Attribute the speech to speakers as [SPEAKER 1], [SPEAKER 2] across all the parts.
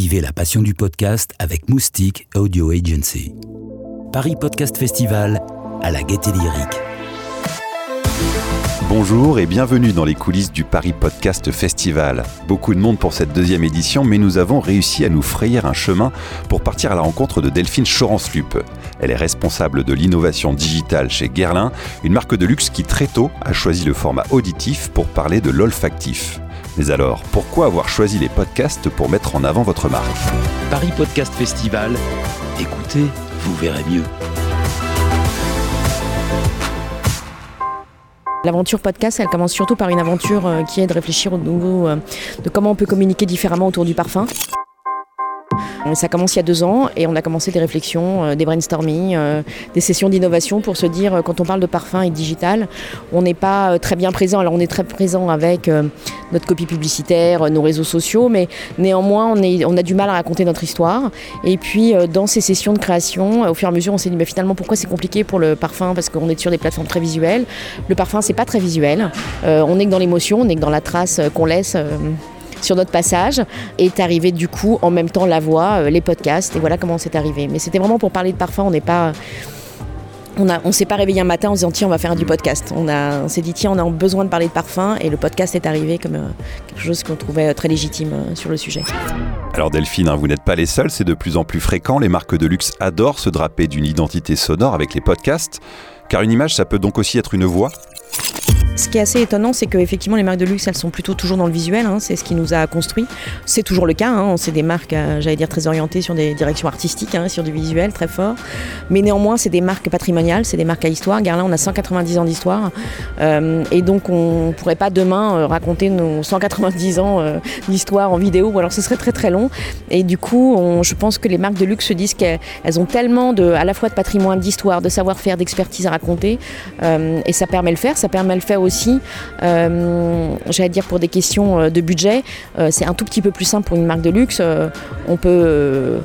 [SPEAKER 1] Vivez la passion du podcast avec Moustique Audio Agency. Paris Podcast Festival à la gaieté lyrique.
[SPEAKER 2] Bonjour et bienvenue dans les coulisses du Paris Podcast Festival. Beaucoup de monde pour cette deuxième édition, mais nous avons réussi à nous frayer un chemin pour partir à la rencontre de Delphine Chorenslup. Elle est responsable de l'innovation digitale chez Guerlain, une marque de luxe qui très tôt a choisi le format auditif pour parler de l'olfactif. Mais alors, pourquoi avoir choisi les podcasts pour mettre en avant votre marque
[SPEAKER 1] Paris Podcast Festival, écoutez, vous verrez mieux.
[SPEAKER 3] L'aventure podcast, elle commence surtout par une aventure euh, qui est de réfléchir au nouveau, euh, de comment on peut communiquer différemment autour du parfum. Ça commence il y a deux ans et on a commencé des réflexions, euh, des brainstorming, euh, des sessions d'innovation pour se dire euh, quand on parle de parfum et digital, on n'est pas très bien présent. Alors on est très présent avec notre copie publicitaire, nos réseaux sociaux, mais néanmoins on a du mal à raconter notre histoire. Et puis dans ces sessions de création, au fur et à mesure, on s'est dit mais finalement pourquoi c'est compliqué pour le parfum? Parce qu'on est sur des plateformes très visuelles. Le parfum c'est pas très visuel. on est que dans l'émotion, on est que dans la trace qu'on laisse sur notre passage est arrivé du coup en même temps la voix, euh, les podcasts et voilà comment c'est arrivé. Mais c'était vraiment pour parler de parfum, on n'est pas on ne on s'est pas réveillé un matin en se disant tiens on va faire du podcast. On, a, on s'est dit tiens on a besoin de parler de parfum et le podcast est arrivé comme euh, quelque chose qu'on trouvait euh, très légitime sur le sujet.
[SPEAKER 2] Alors Delphine, hein, vous n'êtes pas les seuls, c'est de plus en plus fréquent. Les marques de luxe adorent se draper d'une identité sonore avec les podcasts, car une image ça peut donc aussi être une voix.
[SPEAKER 3] Ce qui est assez étonnant, c'est qu'effectivement, les marques de luxe, elles sont plutôt toujours dans le visuel. Hein, c'est ce qui nous a construit. C'est toujours le cas. Hein, c'est des marques, euh, j'allais dire, très orientées sur des directions artistiques, hein, sur du visuel très fort. Mais néanmoins, c'est des marques patrimoniales, c'est des marques à histoire. Garlin, on a 190 ans d'histoire. Euh, et donc, on ne pourrait pas demain euh, raconter nos 190 ans d'histoire en vidéo. Alors, ce serait très très long. Et du coup, je pense que les marques de luxe se disent qu'elles ont tellement de, à la fois de patrimoine, d'histoire, de savoir-faire, d'expertise à raconter. et ça permet le faire. Ça permet le faire aussi, euh, j'allais dire pour des questions euh, de budget, euh, c'est un tout petit peu plus simple pour une marque de luxe. on peut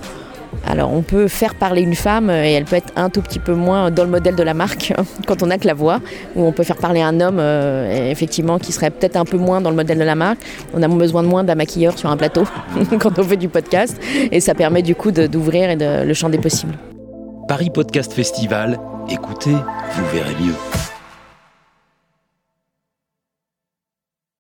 [SPEAKER 3] alors on peut faire parler une femme et elle peut être un tout petit peu moins dans le modèle de la marque quand on n'a que la voix, ou on peut faire parler un homme effectivement qui serait peut-être un peu moins dans le modèle de la marque. On a besoin de moins d'un maquilleur sur un plateau quand on fait du podcast et ça permet du coup d'ouvrir le champ des possibles.
[SPEAKER 1] Paris Podcast Festival, écoutez, vous verrez mieux.